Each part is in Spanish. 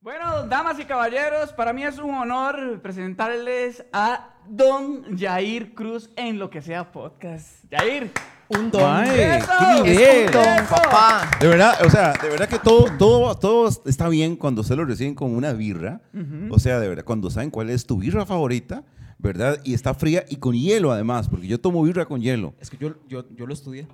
Bueno, damas y caballeros, para mí es un honor presentarles a Don Jair Cruz en lo que sea podcast. Jair. Un don. Mae, ¡Eso! qué nivel. Es un don, ¡Eso! papá. De verdad, o sea, de verdad que todo, todo, todo está bien cuando usted lo reciben con una birra. O sea, de verdad, cuando saben cuál es tu birra favorita, ¿verdad? Y está fría y con hielo además, porque yo tomo birra con hielo. Es que yo, yo, yo lo estudié.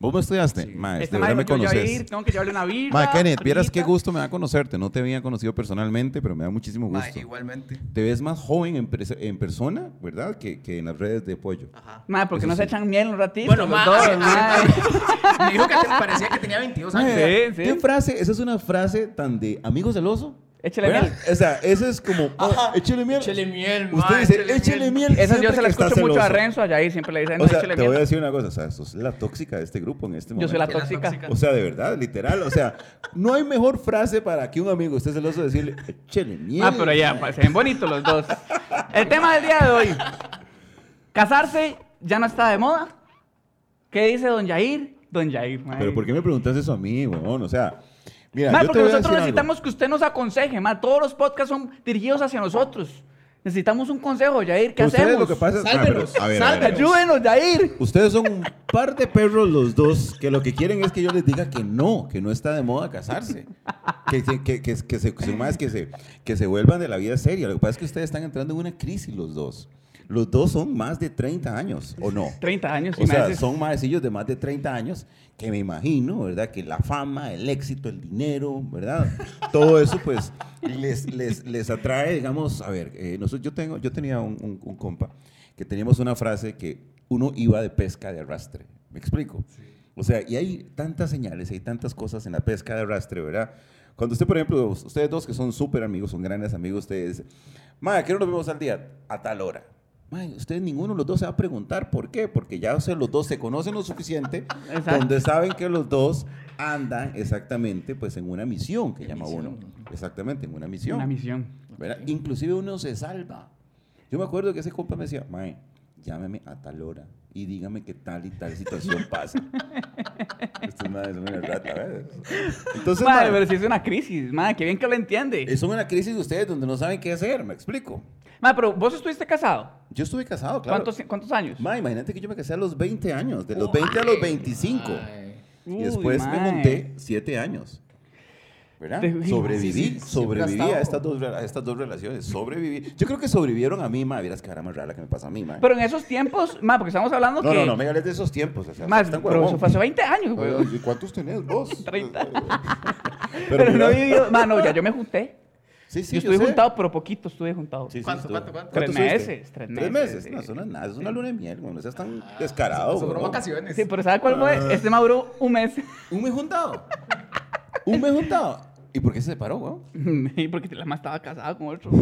¿Vos me estudiaste? Mae, Este de verdad mae me conoces. Jair, tengo que llevarle una birra. Mae, Kenneth, vieras qué gusto me da conocerte. No te había conocido personalmente, pero me da muchísimo Mae, gusto. igualmente. Te ves más joven en, persona, ¿verdad? Que, que en las redes de pollo. Ajá. Mae, porque no se sí. echan miel un ratito. Bueno, los ma- dos, mae. Me dijo que te- parecía que tenía 22 años. Sí, sí. ¿Qué frase? Esa es una frase tan de amigos del oso. Échale ¿Verdad? miel. O sea, ese es como, oh, Ajá. échale miel. Échele miel, Usted mae, dice, échele miel". miel. Esa yo siempre se la que está escucho mucho a celoso. Renzo a Jair, siempre le dicen, no, O sea, échale te voy a miel. decir una cosa, o sea, sos la tóxica de este grupo en este momento. Yo soy la tóxica. tóxica. O sea, de verdad, literal, o sea, no hay mejor frase para que un amigo esté celoso de decirle, échele miel. Ah, pero ya, pues, se ven bonitos los dos. El tema del día de hoy. Casarse ya no está de moda. ¿Qué dice don Jair? Don Jair, mae. Pero ¿por qué me preguntas eso a mí, weón? O sea, mira, Mae, yo porque te voy a nosotros decir necesitamos algo. que usted nos aconseje, mae. Todos los podcasts son dirigidos hacia nosotros. Necesitamos un consejo, Jair. ¿Qué Ustedes hacemos? lo que pasa es... Ah, Sálvenos, pero, a ver, a ver, a ver. sálvenos. Ayúdenos, Jair. Ustedes son un par de perros los dos que lo que quieren es que yo les diga que no, que no está de moda casarse. Que, se- que, que, que se, que más que se, que se vuelvan de la vida seria. Lo que pasa es que ustedes están entrando en una crisis los dos. Los dos son más de 30 años, ¿o no? 30 años O sea, son maecillos de más de 30 años que me imagino, ¿verdad? Que la fama, el éxito, el dinero, ¿verdad? Todo eso, pues, les, les, les atrae, digamos, a ver, eh, nosotros, yo, tengo, yo tenía un, un- un compa que teníamos una frase que uno iba de pesca de arrastre. ¿Me explico? O sea, y hay tantas señales, hay tantas cosas en la pesca de arrastre, ¿verdad? Cuando usted, por ejemplo, ustedes dos que son súper amigos, son grandes amigos, ustedes, Madre, ¿qué hora nos vemos al día? A tal hora. Ustedes ninguno de los dos se va a preguntar por qué, porque ya o sea, los dos se conocen lo suficiente, Exacto. donde saben que los dos andan exactamente pues en una misión que llama uno. Exactamente, en una misión. Una misión. ¿verdad? Inclusive uno se salva. Yo me acuerdo que ese compa me decía, Mae, llámeme a tal hora y dígame que tal y tal situación pasa. Madres son una rata, ¿verdad? Entonces, Mae, mae, pero si es una crisis, mae, qué bien que lo entiende. es una crisis de ustedes donde no saben qué hacer, me explico. Mae, pero vos estuviste casado. Yo estuve casado, claro. ¿Cuántos, ¿Cuántos años? Ma, imagínate que yo me casé a los 20 años, de los 20 a los 25. Mae. Y después me mae. junté 7 años. ¿Verdad? Te- Sobreviví, Sí, sí, siempre sobreviví a estas, dos, a estas dos relaciones. Sobreviví. Yo creo que sobrevivieron a mí, ma. Vieras que ahora más rara que me pasa a mí, ma. Pero en esos tiempos, mae, porque estamos hablando no, que... no, no, me hables de esos tiempos. O sea, están pero huevón. eso fue hace 20 años, güey. Ay, ¿y ¿Cuántos tenés vos? 30. Pero, Pero, no he vivido... Mae, no, ya yo me junté. Sí, sí, yo estuve juntado, pero poquito estuve juntado. Sí, sí, ¿Cuánto, estuve. cuánto, cuánto? Tres meses, tres Tres meses, meses. sí. No, eso no es nada. Es una luna de miel, güey. No seas tan descarado, Sobró huevón. vacaciones. Sí, pero ¿sabe cuál Ah. fue? Este maduró un mes. Un mes juntado. Un mes juntado. ¿Y por qué se separó, güey? Y porque la más estaba casada con otro.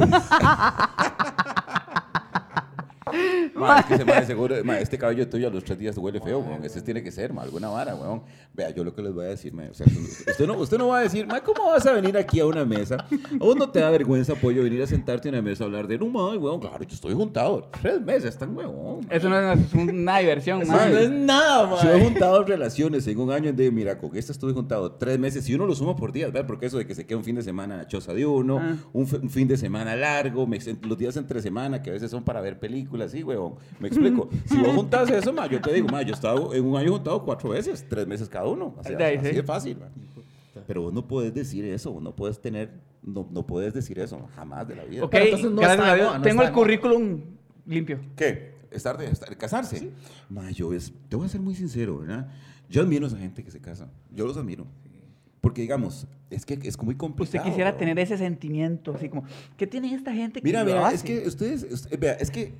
Ma, es que ese ma de seguro, ma, este cabello tuyo a los tres días huele feo, weón. Ese tiene que ser, ma, alguna vara, weón. Vea, yo lo que les voy a decir, ma, o sea, usted, no, usted no va a decir, ma, ¿cómo vas a venir aquí a una mesa? ¿A vos no te da vergüenza, pollo, venir a sentarte en una mesa a hablar de, no, ma, weón, claro, yo estoy juntado. Tres meses, están ma. Eso no es una diversión, Eso mae. no es nada, Si he mae. juntado relaciones en un año de, mira, con esta estuve juntado tres meses, si uno lo suma por días, ¿verdad? Porque eso de que se queda un fin de semana a choza de uno, Ah. un, fin de semana largo, me los días entre semana, que a veces son para ver películas, sí, huevón. Me explico. Si vos juntás eso, ma, yo te digo, ma, yo he estado en un año juntado cuatro veces, tres meses cada uno. O sea, De así sí. de fácil, ma. Pero vos no puedes decir eso, vos no puedes tener, no, no puedes decir eso, jamás de la vida. Ok, Pero entonces no está a de Dios. moda, no Tengo está el de currículum limpio. ¿Qué? Estar de estar, casarse. Ma, yo es, te voy a ser muy sincero, ¿verdad? Yo admiro a esa gente que se casa. Yo los admiro. Porque, digamos, es que es muy complicado. Usted quisiera ¿no? tener ese sentimiento, así como, ¿qué tiene esta gente que Mira, mira, hace? es que ustedes, usted- vea, es que,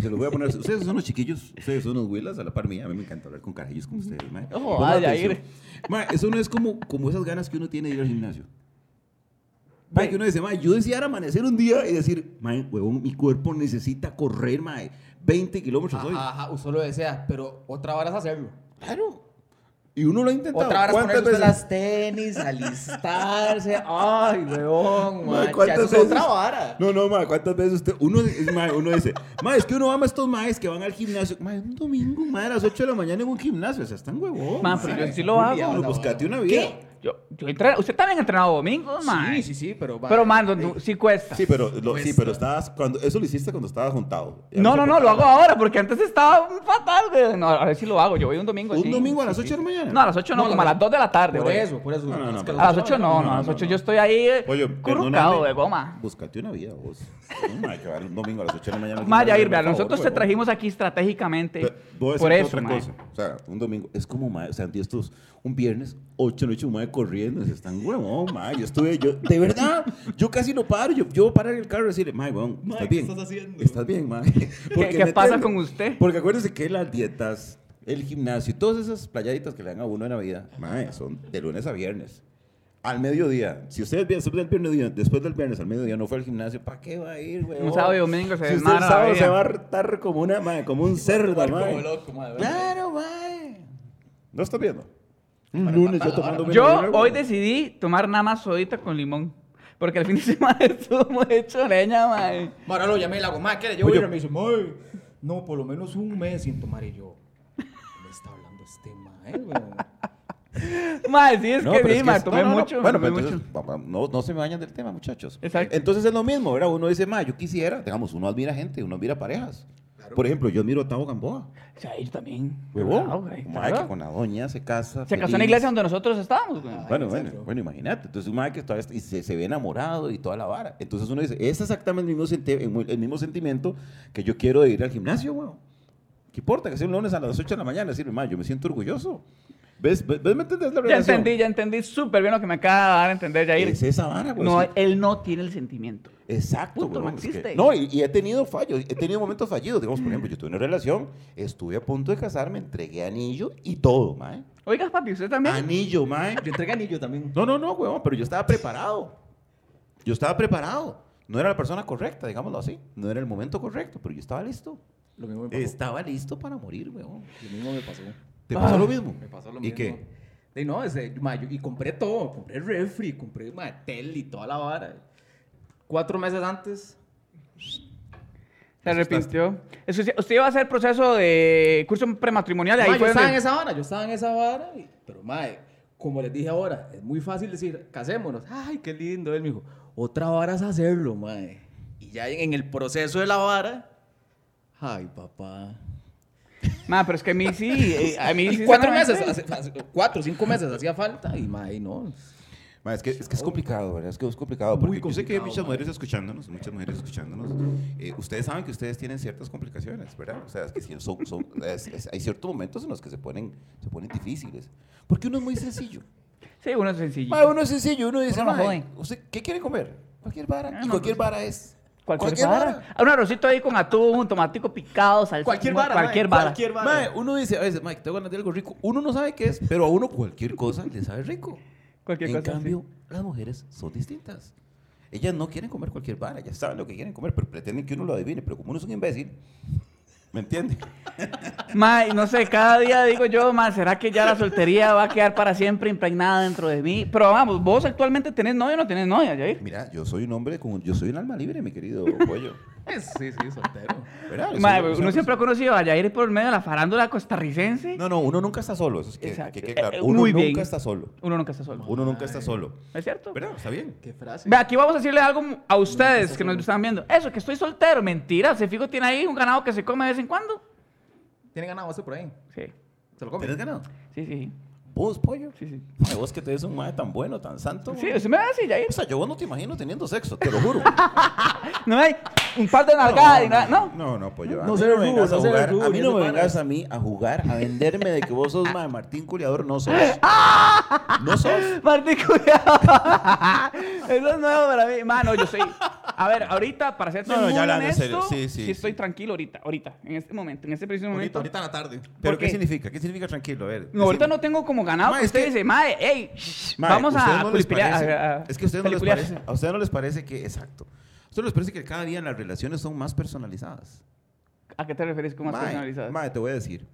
se lo voy a poner, ustedes son los chiquillos, ustedes son los huilas a la par mía, a mí me encanta hablar con carajillos como ustedes, ma. Ojo, Pongan vaya, atención. ir. Ma, eso no es como, como esas ganas que uno tiene de ir al gimnasio. Ma, que uno dice, ma, yo deseara amanecer un día y decir, ma, huevón, mi cuerpo necesita correr, ma, 20 kilómetros hoy. Ajá, ajá, usted lo desea, pero otra vara es hacerlo. Claro. Y uno lo ha intentado. Otra vara es ¿Cuántas ponerse veces? las tenis, alistarse. Ay, weón, Ma, man. Ya ¿cuántas eso es otra vara. No, no, ma, ¿cuántas veces usted, uno, es, ma, uno dice, ma, es que uno ama a estos maes que van al gimnasio, ma, un domingo, ma, a las 8 de la mañana en un gimnasio, o sea, están huevón. Ma, ma. pero yo sí lo hago. buscate vara. una vida. ¿Qué? Yo, yo usted también ha entrenado domingos, man. Sí, sí, sí, pero... Pero, man, ey, no- sí cuesta. Sí, pero, lo- sí, pero estabas, cuando, eso lo hiciste cuando estabas juntado. No, no, no, lo hago ahora porque antes estaba fatal, güey. No, a ver si lo hago. Yo voy un domingo ¿Un domingo a las 8 de la mañana? No, a las 8 no, No, como a la- las 2 de la tarde, Por eso, por eso. No, no, no, Es que pero- A las 8 No, no, a las no, 8 no. yo estoy ahí eh, Oye, currucado de goma. Búscate una vida, vos. No, hay que va un domingo a las 8 de la mañana. Maya, ir, Por vea, favor, nosotros te trajimos aquí estratégicamente por eso, otra mae. cosa. O sea, un domingo es como, o sea, estos, un viernes, 8 noche, corriendo, se están huevón, mae. Yo estuve, yo, de verdad, yo casi no paro. Yo, yo parar en el carro y decirle, mae, huevón, Mae, ¿estás ¿qué bien? estás haciendo? ¿Estás bien, mae? Porque qué me pasa con usted? Porque acuérdense que las dietas, el gimnasio y todas esas playaditas que le dan a uno en la vida, mae, son de lunes a viernes. Al mediodía. Si ustedes bien, después del viernes, después del viernes al mediodía no fue al gimnasio, ¿para qué va a ir, güey? Un sábado y domingo se Si usted el sábado se va a hartar como una, mae, como un cerdo, Como mae. loco. Claro, mae. ¿No estás viendo? Un lunes yo tomando Yo hoy decidí tomar nada más sodita con limón. Porque el fin de semana estuvo muy hecho leña, mae. Ahora lo llamé y le hago, mae, ¿qué? Yo Oye. voy y me dice, mae, no, por lo menos un mes sin tomar. Y yo, ¿qué me está hablando este mae, weón? Mae, sí, es No, que sí, es mae, tomé no, no, no. mucho. Bueno, tomé pero mucho. entonces, va- no, no se me vayan del tema, muchachos. Exacto. Entonces es lo mismo, ¿verdad? Uno dice, ma, yo quisiera, digamos, uno admira gente, uno admira parejas. Por ejemplo, yo admiro a Tavo Gamboa. O sea, yo también. Huevón. Claro, güey, que con la doña se casa. Se casó en la iglesia donde nosotros estábamos, güey. Bueno, en bueno, bueno, imagínate. Entonces, un mae que todavía está- y se, se ve enamorado y toda la vara. Entonces, uno dice, es exactamente el mismo, el mismo sentimiento que yo quiero de ir al gimnasio, weón. ¿Qué importa que sea un lunes a las 8 de la mañana? Decirle, mae, yo me siento orgulloso. ¿Ves? ¿Ves? ¿Me entendés la Ya relación? entendí, ya entendí súper bien lo que me acaba de dar a entender, Jair. Es esa vara, güey. No, él no tiene el sentimiento. Exacto, Punto, huevón, no es que- existe. no, y, y he tenido fallos, he tenido momentos fallidos. Digamos, por ejemplo, yo tuve una relación, estuve a punto de casarme, entregué anillo y todo, mae. Oiga, papi, ¿usted también? Anillo, mae. Yo entregué anillo también. No, no, no, huevón, pero yo estaba preparado. Yo estaba preparado. No era la persona correcta, digámoslo así. No era el momento correcto, pero yo estaba listo. Lo mismo me pasó. Estaba listo para morir, huevón. Lo mismo me pasó. ¿Te Ah. pasó lo mismo? Me pasó lo ¿Y mismo. qué? Y no, ese, ma, yo- y compré todo. Compré refri, compré ma, tele y toda la vara. Cuatro meses antes. Se arrepintió. Eso usted iba a hacer proceso de curso prematrimonial y ahí Ma, yo fue estaba en donde... esa vara, yo estaba en esa vara. y- pero, mae, como les dije ahora, es muy fácil decir, casémonos. Ay, qué lindo. Él me dijo, otra vara es hacerlo, mae. Y ya en, en el proceso de la vara, ay, papá. Ma, pero es que a mí sí, eh, a mí sí. Y cuatro meses, hace- hace- cuatro, cinco meses hacía falta. Y, mae, no. Ma, es, que, es que es complicado, ¿verdad? Es que es complicado. Porque Muy yo sé que hay complicado, muchas mujeres escuchándonos, muchas mujeres escuchándonos. Eh, ustedes saben que ustedes tienen ciertas complicaciones, ¿verdad? O sea, es que son, son- es- es- hay ciertos momentos en los que se ponen, se ponen difíciles. Porque uno es muy sencillo. Sí, uno es sencillo. Ma, uno es sencillo, uno dice, Uno no "Ma, jode. ¿usted qué quiere comer? Cualquier vara. Ah, y no, cualquier pues, vara es. Cualquier, vara. Ah, Un arrocito ahí con atún, un tomatico picado, salsa. Cualquier vara, Cualquier mae, vara. cualquier vara. Mae, uno dice a veces, Mike, tengo ganas de algo rico. Uno no sabe qué es, pero a uno cualquier cosa le sabe rico. Cualquier en cosa, cambio, las mujeres son distintas. Ellas no quieren comer cualquier vara, ya saben lo que quieren comer, pero pretenden que uno lo adivine. Pero como uno es un imbécil, ¿me entiende? Mae, no sé, cada día digo yo, ma, ¿será que ya la soltería va a quedar para siempre impregnada dentro de mí? Pero vamos, vos actualmente tenés novia o no tenés novia, Jair. Mira, yo soy un hombre, con, yo soy un alma libre, mi querido pollo. Sí, sí, soltero. Uno siempre ha conocido a Jair por medio de la farándula costarricense. No, no, uno nunca está solo, eso es que, Exacto. que quede claro. Eh, Uno muy nunca bien. está solo. Uno nunca está solo. Uno nunca está solo. ¿Es cierto? ¿Verdad? Está bien. Qué frase. Ve, aquí vamos a decirle algo a ustedes que nos están viendo. Eso, que estoy soltero, mentira. Se fijo tiene ahí un ganado que se come de vez en cuando. ¿Tiene ganado ese por ahí? Sí, ¿Se lo come? ¿Tienes ganado? sí, sí. ¿Vos, pollo? Sí, sí. Ay, vos que te ves un mae tan bueno, tan santo. Sí, usted me va a decir, Jair. O sea, yo vos no te imagino teniendo sexo, te lo juro. No hay un par de nalgadas y nada, ¿no? No, no, pues yo. No no ve me el vengas a no jugar. A mí no me vengas a mí a jugar, a venderme de que vos sos mae, Martín Culiador. No sos. No sos. Martín, cuidado. Eso es nuevo para mí. Mano, yo soy. A ver, ahorita, para ser No, no, muy ya hablando en honesto, serio, sí, sí, estoy sí. tranquilo ahorita, ahorita, en este momento, en este preciso Ahorita, momento. ahorita en la tarde. ¿Pero ¿Por qué? qué? significa? ¿Qué significa tranquilo? A ver. No, ahorita no tengo como ganado. Ma, usted que- dice, mae, ey, shh, Mae, vamos ¿ustedes a no a- a- Es que a ustedes no les parece. A ustedes no les parece que. Exacto. Ustedes les parece que cada día las relaciones son más personalizadas. ¿A qué te referís con más Mae, personalizadas? mae, te voy a decir.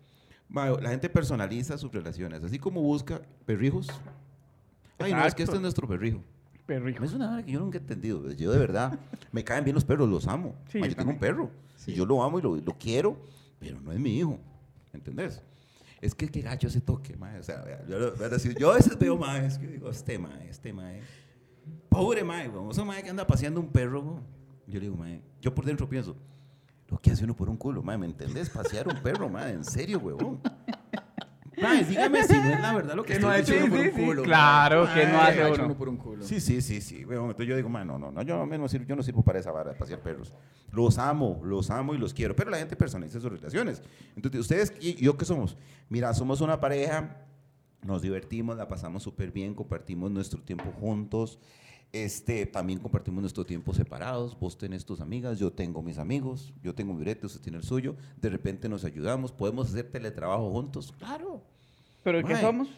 Mae, la gente personaliza sus relaciones. Así como busca perrijos. Ay, no, es Exacto. que este es nuestro perrijo. Perrijo. Es una vara que yo nunca he entendido. Yo de verdad, me caen bien los perros, los amo. Sí, Ma, yo yo tengo un perro. Y yo lo amo y lo, lo quiero, pero no es mi hijo. ¿Entendés? es que qué gacho ese toque, mae. O sea, yo, si yo a veces veo mae, es que digo, este mae, este mae. Pobre mae, weón. Ese mae que anda paseando un perro, weón. Yo le digo, mae, yo por dentro pienso, lo que hace uno por un culo, mae, ¿me entendés? Pasear un perro, mae, en serio, weón. Mae, dígame si no es la verdad lo que no ha hecho uno por un culo. claro, mae. que no hace uno. por un culo. Sí, sí, sí, sí. weón. Entonces yo digo, man, no, no, no, yo no, sirvo, yo no sirvo para esa vara de pasear perros. Los amo, los amo y los quiero. Pero la gente personaliza sus relaciones. Entonces, ustedes y yo, ¿qué somos? Mira, somos una pareja, nos divertimos, la pasamos súper bien, compartimos nuestro tiempo juntos. Este, también compartimos nuestro tiempo separados. Vos tenés tus amigas, yo tengo mis amigos, yo tengo mi brete, usted tiene el suyo. De repente nos ayudamos, podemos hacer teletrabajo juntos. Claro. ¿Pero qué somos?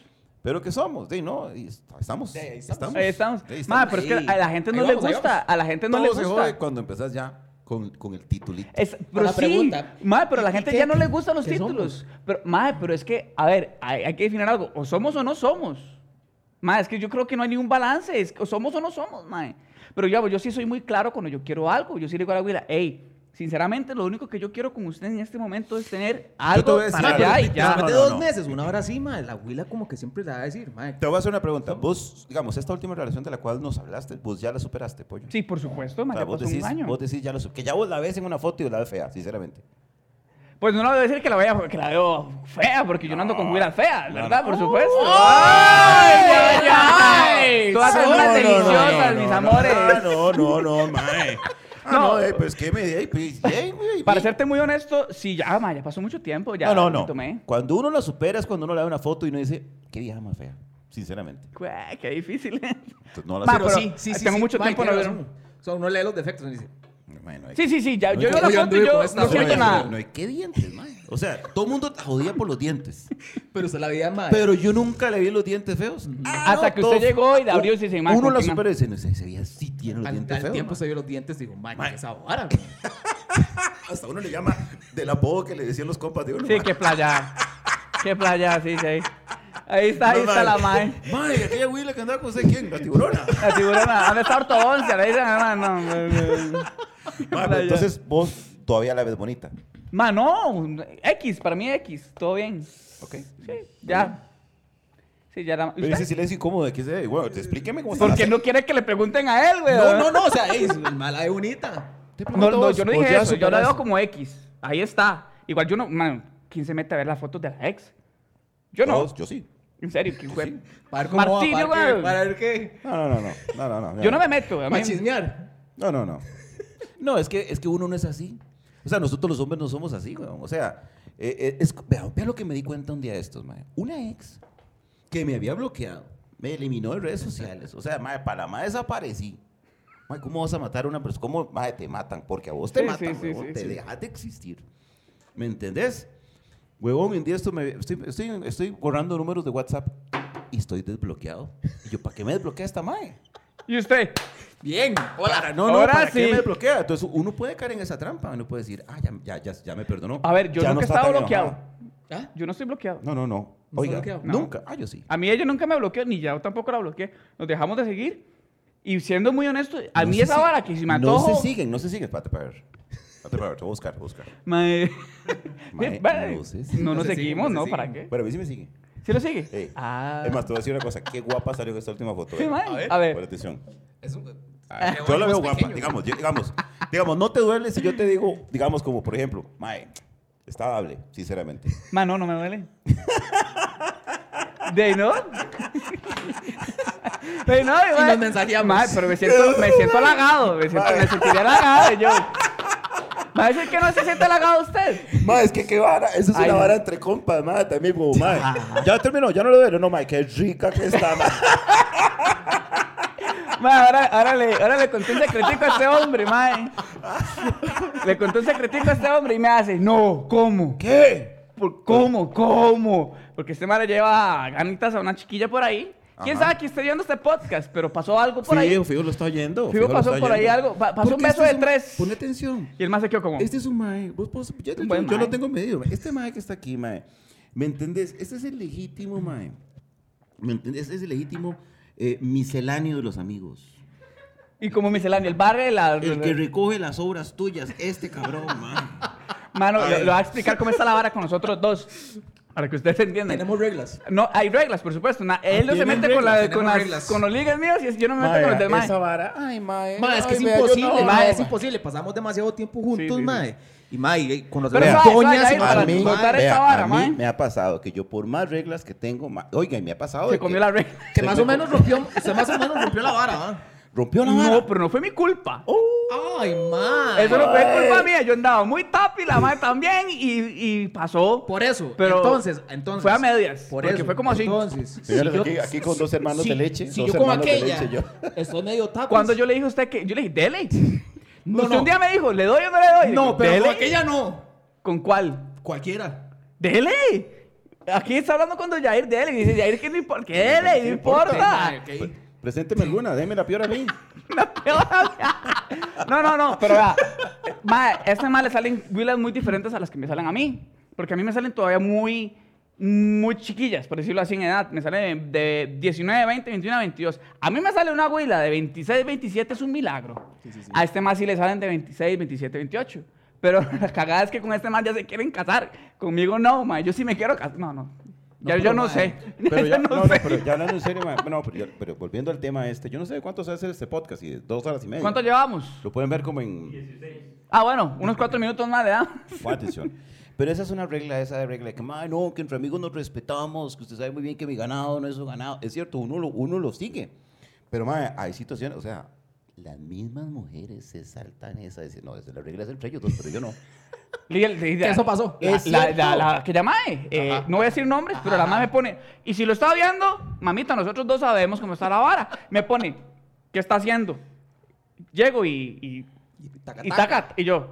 Pero ¿qué somos? De, no, y estamos. Ahí estamos. Ahí estamos. Ahí estamos. Mae, pero es que a la gente no Ahí le gusta. A la gente no Todo le se gusta. jode cuando empezás ya con, con el titulito. Es, pero la sí, pregunta, mae, pero a la ¿y gente qué- ya no le gustan los títulos. somos? Pero, mae, pero es que, a ver, hay, hay que definir algo. O somos o no somos. Mae, es que yo creo que no hay ningún balance. Es que o somos o no somos, mae. Pero yo, yo sí soy muy claro cuando yo quiero algo. Yo sí le digo a la abuela, hey, sinceramente, lo único que yo quiero con usted en este momento es tener te algo voy a decir para allá y No, ya. Después de no, dos no. meses, una hora así, mae, la huila como que siempre le va a decir, mae. Te voy a hacer una pregunta. Vos, digamos, esta última relación de la cual nos hablaste, vos ya la superaste, pollo. Sí, por supuesto, O mae, sea, vos pasó decís, un año. vos decís ya lo que ya vos la ves en una foto y la ves fea, sinceramente. Pues no le voy a decir que la, vea, que la veo fea, porque yo no ando con güiras feas, No, ¿verdad? no. Por supuesto. ¡Ay, ¡Ay, ay, ay! Todas son No, unas no, no, deliciosas, no, mis no, amores. No, no, no, mae. Ah, No. no, eh, pues qué me di, pues, güey, Para serte muy honesto, sí, ya, ma, ya pasó mucho tiempo, ya No, no, me no. tomé. Cuando uno la supera es cuando uno le da una foto y uno dice, qué vieja más fea, sinceramente. Güey, qué difícil. Entonces, no la Ma, pero tengo mucho tiempo no no ver- O sea, uno lee los defectos y dice, Bueno, hay- Sí, sí, sí, ya, No, yo veo la yo foto y yo con no esta No, siento nada. No hay qué dientes, mae. O sea, todo el mundo jodía por los dientes. pero usted la veía, mae. Pero yo nunca le vi los dientes feos. Ah, Hasta no, que usted todo- llegó y le abrió y se dice, "Ma, Uno la continúa". supera y dice, no sé, ese día sí tiene los al, dientes al feos. tiempo ma. se vio los dientes y dijo, Mae. ¿qué es esa vara, mae? Hasta uno le llama del apodo que le decían los compas de uno. Sí, ma. qué playa. Qué playa, sí, sí. Ahí está, ahí No, está la mae. mae. Aquella huila que andaba con usted, ¿quién? La tiburona. La tiburona, ¿dónde está ortodoncia? Le dicen, no, no, no. Entonces vos todavía la ves bonita. Ma, no, X, para mí X, todo bien. Ok. Sí, ya. Sí, ya la... Pero ese silencio incómodo de que se. Bueno, te explíqueme cómo está. Porque la- no quiere que le pregunten a él, güey. No, no, no, o sea, es mala de bonita. No, no, yo no dije eso, yo la veo como X. Ahí está. Igual yo no, man, ¿quién se mete a ver las fotos de la ex? Yo no. Todos, Yo sí. En serio, ¿quién fue? sí. Para ver cómo Martirio, va, para, ver güey. qué- para ver qué. No, no, no, no. No, no, no. Yo no me meto. A mí, chismear. No, no, no. No, es que, es que uno no es así. O sea, nosotros los hombres no somos así, weón. O sea, eh, eh, es, vea, vea lo que me di cuenta un día de estos, mae. Una ex que me había bloqueado, me eliminó de redes sociales. O sea, mae, para mae desaparecí. Mae, ¿cómo vas a matar a una persona? ¿Cómo, mae, te matan? Porque a vos te Sí, matan, sí, huevón. sí, te dejas de existir. ¿Me entendés? Huevón, un día esto me, estoy, estoy, estoy borrando números de WhatsApp y estoy desbloqueado. Y yo, ¿para qué me desbloquea esta mae? ¿Y usted? Bien. Para, Hola. no, no, Ahora ¿para qué sí. me bloquea? Entonces uno puede caer en esa trampa. Uno puede decir, ah, ya, ya, ya, ya me perdonó. A ver, yo Ya nunca he está estado tan bloqueado. enojado. ¿Ah? Yo no estoy bloqueado. No, no, no. ¿No Oiga, bloqueado? No. nunca. Ah, yo sí. A mí ella nunca me bloqueó, ni yo tampoco la bloqueé. Nos dejamos de seguir. Y siendo muy honesto, a No mí esa vara que si me No antojo... se siguen, no se siguen. Espérate, para ver. Espérate, para ver. Te voy a buscar, te voy a buscar. Mae- Mae, Mae, no se no No nos se seguimos, siguen, no ¿no? se ¿Para siguen. qué? Pero a mí sí me sigue. ¿Sí lo sigue? Ey. Ah. Es más, te voy a decir una cosa. Qué guapa salió en esta última foto. Sí, eh. mae. A ver. A ver. Pon atención. Es un... Ah, yo bueno, la veo guapa, digamos, yo- digamos, digamos, no te duele si yo te digo, digamos, como por ejemplo, Mae, está dable, sinceramente. Ma, no, no me duele. ¿De ahí no? ¿De ahí no? Y ma- nos mensajeamos. Ma, pero me siento, me siento halagado. Me, siento, me sentiría halagado. y Yo. ¿Va a decir que no se siente halagado usted? Ma, es que qué vara, eso es Ay, una no. vara entre compas, ma, también como, ma, ya terminó, ya no le duele, no, ma, qué rica que está, ma. Ma, ahora, ahora, le, ahora le conté un secretico a este hombre, mae. Le conté un secretico a este hombre y me hace, no, ¿cómo? ¿Qué? ¿Por ¿Cómo? ¿Cómo? Porque este madre lleva ganitas a una chiquilla por ahí. ¿Quién Ajá. sabe que esté viendo este podcast? Pero pasó algo por ahí. Fijo, Fijo lo está oyendo. Fijo lo pasó está por ahí algo. Pa- pasó un beso este de es un- tres. Pone atención. Y el más se quedó como... Este es un mae. Vos, vos- yo, yo- buen yo lo mae. tengo medido. mae. Este mae que está aquí, mae. ¿Me entendés? Este es el legítimo, mae. ¿Me entendés? Este es el legítimo eh, misceláneo de los amigos. Y como misceláneo, el barrio de la... El que recoge las obras tuyas. Este cabrón, mae. Mano, le voy a explicar cómo está la vara con nosotros dos. Para que ustedes entiendan. Tenemos reglas. No, hay reglas, por supuesto. Na- él no se tienen mete con, la, reglas, con, tenemos las, reglas. con los ligas míos y yo no me meto Mae, con los del mae. esa vara, ay, mae. Ma, es que ay, es imposible, mae. es imposible. Pasamos demasiado tiempo juntos, Sí, sí, mae. Y mae, con los Pero demás suave, suave, doñas y ahí, mae, para A mí, vea, vara, a mí mae. me ha pasado que yo por más reglas que tengo, ma- oiga, y me ha pasado Se de comió que la regla. que más o menos rompió, usted más o menos rompió la vara, ¿va? Rompió la vara. No, pero no fue mi culpa. Ay, mae. Eso no fue culpa mía. Yo andaba muy tapi, la madre también, y, y pasó. Por eso, Pero entonces, entonces. fue a medias, Por porque eso. fue como así. Entonces, Señores, si yo- aquí, aquí con dos hermanos si- de leche. Si dos yo de aquella leche, yo. estoy medio tapas. Cuando yo le dije a usted que. Yo le dije, dele. No, usted no. un día me dijo, ¿le doy o no le doy? No, pero "Dele". con aquella no. ¿Con cuál? Cualquiera. ¡Dele! Aquí está hablando con Don Jair, dele. Y dice, Jair, que no importa. ¿Qué dele? No importa. Ok. Presénteme alguna, déme la peor a mí. La peor. No, no, no, pero vea, ma, a este mal le salen huilas muy diferentes a las que me salen a mí. Porque a mí me salen todavía muy, muy chiquillas, por decirlo así en edad. Me salen de 19, 20, 21, 22. A mí me sale una huila de 26, 27, es un milagro. A este más sí le salen de 26, 27, 28. Pero la cagada es que con este más ya se quieren casar. Conmigo no, ma. Yo sí me quiero casar. No, no. Ya yo no sé. Pero ya, no no, sé. pero ya hablando en serio, ma, no, pero, ya- pero volviendo al tema este, yo no sé de cuánto se hace este podcast, y dos horas y media. ¿Cuánto llevamos? Lo pueden ver como en Ah, bueno, unos cuatro minutos más, ¿verdad? Atención. Pero esa es una regla, esa de regla de que, "Mae, no, que entre amigos nos respetamos, que usted sabe muy bien que mi ganado no es su ganado. Es cierto, uno lo, uno lo sigue. Pero, mae, hay situaciones, o sea, las mismas mujeres se saltan esa, decir, no, esa es la regla es entre ellos dos, pero yo no. Que eso pasó. La, Es la, cierto. la- la que llama, eh, Ajá. no voy a decir nombres, pero la mamá me pone, y si lo está viendo, mamita, nosotros dos sabemos cómo está la vara. Me pone, ¿qué está haciendo? Llego y, y, Y taca, y taca. taca, y yo,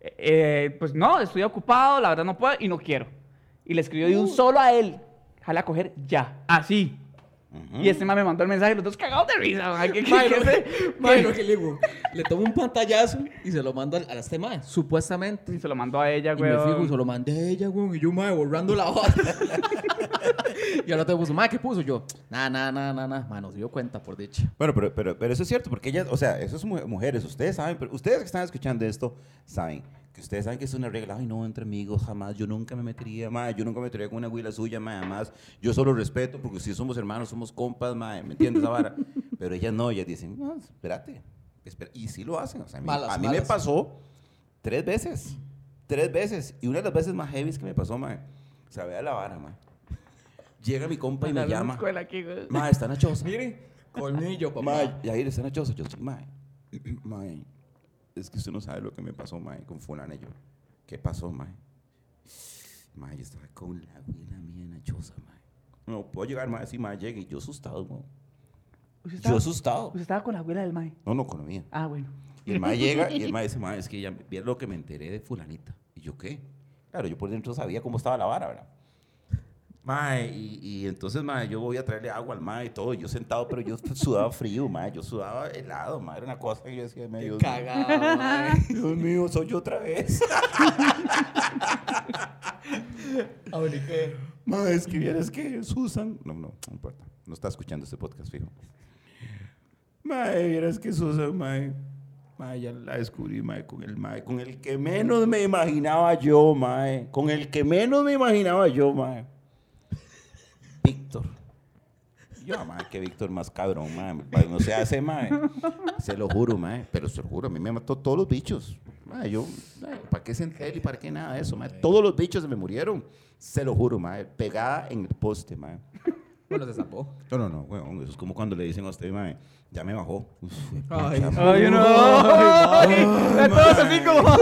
eh, eh, pues no, estoy ocupado, la verdad no puedo y no quiero. Y le escribió de un solo a él, jala a coger ya, así. Y este man me mandó el mensaje, los dos cagados de risa. man. ¿Qué, qué- Mae, qué lo que le digo, le tomo un pantallazo y se lo mando al- a este mae, supuestamente. Y se lo mandó a ella, Y güey. me fijo y se lo mandé a ella, güey, y yo, mae, borrando la hoja. y ahora te puso, mae, ¿qué puso? Yo, nada, nada, nada, nada, nada. Mae, no se dio cuenta, por dicha. Bueno, pero, pero, pero eso es cierto, porque ellas, o sea, esas mu- mujeres, ustedes saben, pero ustedes que están escuchando esto, saben que ustedes saben que es una regla, ay, no, entre amigos, jamás, yo nunca me metería, mae, yo nunca me metería con una huila suya, mae, además, yo solo respeto, porque si somos hermanos, somos compas, mae, ¿me entiendes, esa vara? Pero ellas no, ellas dicen, no, espérate, espera", y sí lo hacen, o sea, a mí, Malas, a mí me pasó tres veces, tres veces, y una de las veces más heavy que me pasó, mae, se ve a la vara, mae. Llega mi compa y me llama, escuela aquí, güey. está en la choza. Mire, colmillo, papá. Mae, y ahí está Nachosa. Yo, sí, mae, mae, es que usted no sabe lo que me pasó, mae, con fulana y yo. ¿Qué pasó, mae? Mae, yo estaba con la abuela mía Nachosa, mae. No, puedo llegar, mae, sí, mae, llegue. Y yo asustado, mae. ¿Usted Yo estaba- asustado. usted estaba con la abuela del mae. No, no, con la mía. Ah, bueno. Y el mae llega y el mae dice, mae, es que ya vieron lo que me enteré de fulanita. Y yo, ¿qué? Claro, yo por dentro sabía cómo estaba la vara, ¿verdad? Mae, y, y entonces, mae, yo voy a traerle agua al mae y todo. Yo sentado, pero yo sudaba frío, mae. Yo sudaba helado, mae. Era una cosa que yo decía, mae, Dios mío. Cagado, mae. Dios mío, soy yo otra vez. Ahora, ¿y qué? Mae, es que vieras que Susan. No, no, no importa. No está escuchando este podcast, fijo. Mae, vieras que Susan, mae. Mae, ya la descubrí, mae, con el mae. Con el que menos me imaginaba yo, mae. Con el que menos me imaginaba yo, mae. Víctor. Yo, mae, que Víctor más cabrón. Mae, No se hace, mae. Se lo juro, mae. Pero se lo juro, a mí me mató todos los bichos. Mae, yo, ¿para qué sentir y para qué nada de eso, mae? Todos los bichos se me murieron. Se lo juro, mae. Pegada en el poste, mae. Bueno, se zapó. No, no, no, weón. Eso es como cuando le dicen a usted, mae, ya me bajó. Uf, Ay, pucha, Ay, no. Ay, todos así como.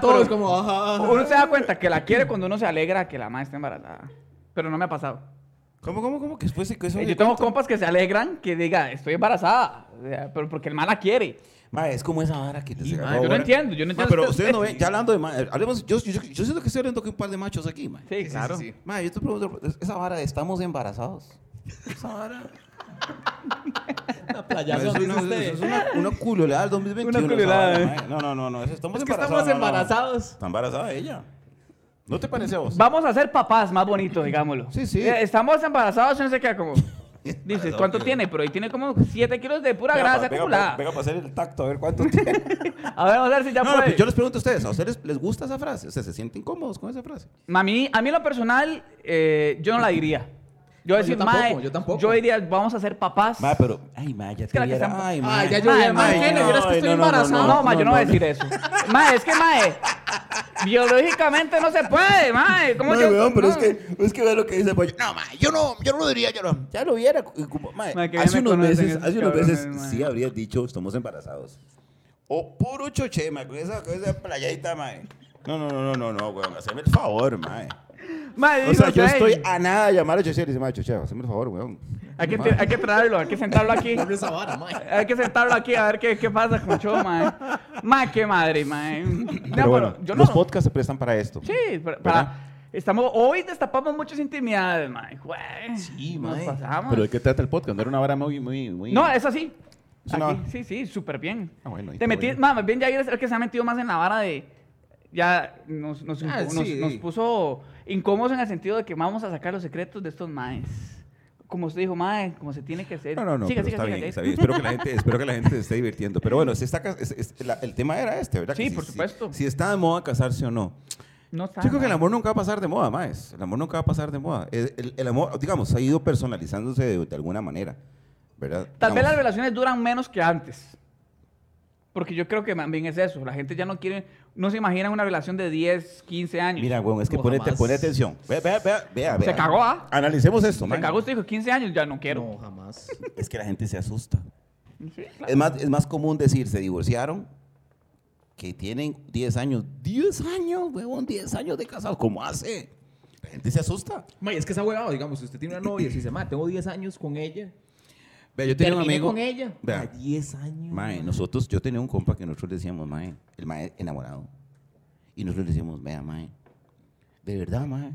Todos como, uno se da cuenta que la quiere cuando uno se alegra que la madre esté embarazada. Pero no me ha pasado. ¿Cómo, cómo, cómo? Que fuese que eso Eh, Yo tengo cuenta? compas que se alegran que diga, estoy embarazada. O sea, pero porque el mal la quiere. Mae, es como esa vara que te Y, se yo no entiendo, yo no entiendo. pero ustedes no ven, ya hablando de mae, hablemos, yo, yo, yo siento que estoy hablando con un par de machos aquí, mae. Sí, claro. sí, sí. Mae, yo te pregunto, esa vara de estamos embarazados. Esa vara. Playa es, una, es una, una culoleada del 2021. Una eh. mae. No, no, no, no. Estamos Es que embarazados. estamos no, no. embarazados. Está embarazada ella. ¿No te parece a vos? Vamos a ser papás más bonitos, digámoslo. Sí, sí. Eh, Estamos embarazados no se queda como. Dices, ¿cuánto tiene? Pero ahí tiene como 7 kilos de pura grasa venga, acumulada. venga, para hacer el tacto, a ver cuánto tiene. A ver, vamos a ver si ya No, no, puede. pues yo les pregunto a ustedes, ¿a ustedes les gusta esa frase? O sea, ¿se sienten cómodos con esa frase? A mí, a mí en lo personal, eh, yo no la diría. Yo No, decir, yo tampoco, mae, yo tampoco. yo diría, vamos a ser papás. Ma, pero, ay, ma, ya que la te viera. están- Ay, Ay, ma. ya yo Mae, mae, mae, ¿qué? no, ¿Vieras que estoy no, no, embarazado? No, ma, yo no voy a decir eso. Ma, es que, mae, biológicamente no se puede, mae. ¿Cómo No, yo? weón, pero no. es que, es que ve lo que dice Pollo. No, ma, yo no, yo no lo diría, yo no. Ya lo viera. como, ma, Ma, que hace unos meses, hace unos meses sí habrías dicho, estamos embarazados. O puro choche, ma, con esa, con esa playadita, ma. No, no, no, no, no, no, weón, haceme el favor, ma. Mae, O sea, yo "Ey, estoy a nada de llamar a Choche y le dice, ma, Choche, haceme el favor, weón. Hay que, hay que traerlo, hay que sentarlo aquí. Hay que sentarlo aquí a ver qué, qué pasa con Cho, mae. Mae, qué madre, mae. No, bueno, yo los no. podcasts se prestan para esto. Sí, para, para- estamos, hoy destapamos muchas intimidades, mae. Güey, Sí, nos mae. pasamos. Pero ¿de qué trata el podcast? No era una vara muy, muy, muy... No, es así. Aquí, sí, sí, súper bien. Ah, bueno, Te metí, bien. más bien Jair es el que se ha metido más en la vara de. Ya nos, nos, Ah, nos- sí. nos puso incómodos en el sentido de que vamos a sacar los secretos de estos maes. Como usted dijo, mae, como se tiene que hacer. No, no, no, Siga, siga, está siga, bien, está bien. Espero que la gente, espero que la gente se esté divirtiendo. Pero bueno, si está, es- es- la- el tema era este, ¿verdad? Sí, Que si- por si- supuesto. Si, está de moda casarse o no. No está. Yo creo que el amor nunca va a pasar de moda, más. El amor nunca va a pasar de moda. El, el- el amor, digamos, ha ido personalizándose de, de alguna manera, ¿verdad? Tal vez las relaciones duran menos que antes. Porque yo creo que también es eso. La gente ya no quiere. No se imagina una relación de 10, 15 años. Mira, weón, es que No, ponete, pone atención. Vea, vea, vea, vea, Se cagó, ¿ah? Analicemos esto, Se man. cagó usted dijo 15 años, ya no quiero. No, jamás. Es que la gente se asusta. Sí, claro. Es más, es más común decir, se divorciaron, que tienen 10 años. 10 años, weón, 10 años de casados. ¿Cómo hace? La gente se asusta. Mae, es que esa huevada, digamos, si usted tiene una novia y dice, mae, tengo 10 años con ella. Vea, yo tenía un amigo. con ella. Vea. Mae, 10 años. Mae, nosotros, yo tenía un compa que nosotros le decíamos, mae, el mae enamorado. Y nosotros le decíamos, vea, mae, de verdad, mae,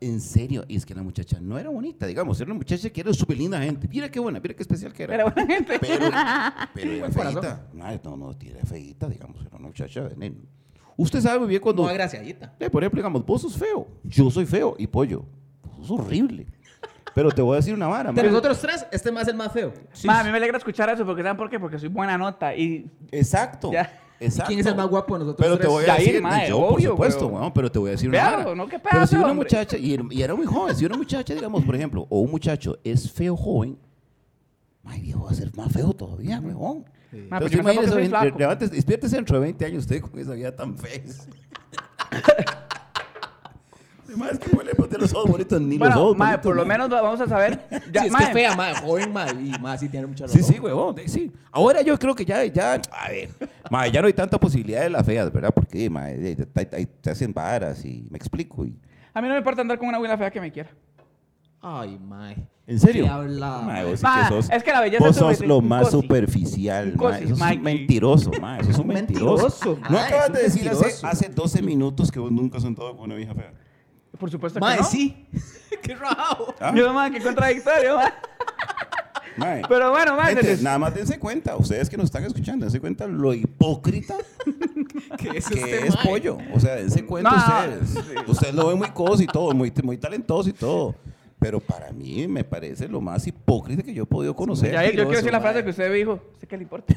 en serio. Y es que la muchacha no era bonita, digamos, era una muchacha que era súper linda gente. Mira qué buena, mira qué especial que era. Era buena gente. Pero, pero era feita. Mae, no, no, era feita, digamos, era una muchacha. de- Usted sabe muy bien cuando... No, graciadita. Eh, por ejemplo, digamos, vos sos feo, yo soy feo y pollo. Vos sos horrible. Pero te voy a decir una vara, De mae. nosotros tres, este más es el más feo. Ma, a mí me alegra escuchar eso porque ¿saben por qué? Porque soy buena nota y Exacto. Ya. Exacto. ¿Quién es el más guapo de nosotros Pero te voy a Yair, decir, mae, yo, por obvio, supuesto, weón. weón, pero te voy a decir una vara. ¿no? ¿Qué Pero si pedazo, una hombre? muchacha, y, y era muy joven, si una muchacha, digamos, por ejemplo, o un muchacho es feo joven, ay, viejo, va a ser más feo todavía, weón. Ma, Pero pero si yo que imagínese, soy flaco. levántese, despiértese dentro de 20 años usted con esa vida tan fea. Además, que ponemos de los ojos bonitos, ni los Bueno, ojos mae, bonitos, por lo menos vamos a saber. Ya, sí, es que es fea, mae, joven, mae, y más sí tiene mucha Sí, razón. sí, huevón, de- sí. Ahora yo creo que ya, ya, a ver, mae, ya no hay tanta posibilidad de las feas, ¿verdad? Porque, de- te, hacen varas y me explico. Y, A mí no me importa andar con una abuela fea que me quiera. Ay, mae. ¿En serio? Mae, vos sí Ma, que sos, es que la belleza vos sos lo más cosi. superficial, mae. Eso es un mentiroso, mae. Eso es un mentiroso. Mentiroso, ¿No acabas de decir hace, hace 12 minutos que vos nunca has sentado con una vieja fea? Por supuesto Mae, que no. sí. Qué raro. ¿Ah? Yo, mae, qué contradictorio, mae. Mae. Pero bueno, mae, Gente, nada más dense cuenta, ustedes que nos están escuchando, dense cuenta lo hipócrita ¿Qué es que este es mae? pollo. O sea, dense cuenta No, ustedes. Ustedes lo ven muy cos y todo, muy, muy talentoso y todo. Pero para mí me parece lo más hipócrita que yo he podido conocer. Ya, yo quiero decir la frase que usted dijo. ¿Usted qué le importa?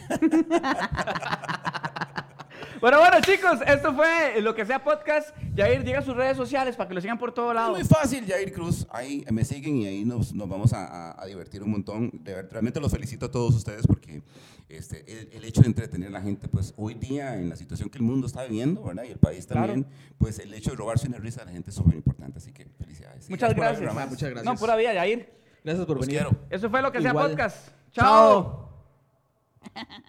Bueno, bueno, chicos, esto fue lo que sea podcast. Yair, llega a sus redes sociales para que lo sigan por todo Es lado. muy fácil, Jair Cruz. Ahí me siguen y ahí nos, nos vamos a, a- a divertir un montón. De ver- realmente los felicito a todos ustedes porque este, el, el hecho de entretener a la gente, pues hoy día en la situación que el mundo está viviendo, ¿verdad? Y el país Claro. también, pues el hecho de robarse una risa a la gente es súper importante. Así que felicidades. Muchas gracias. Muchas gracias. No, pura vida, Yair. Gracias por Los venir. quiero. Eso fue lo que sea podcast. Chao. Chao.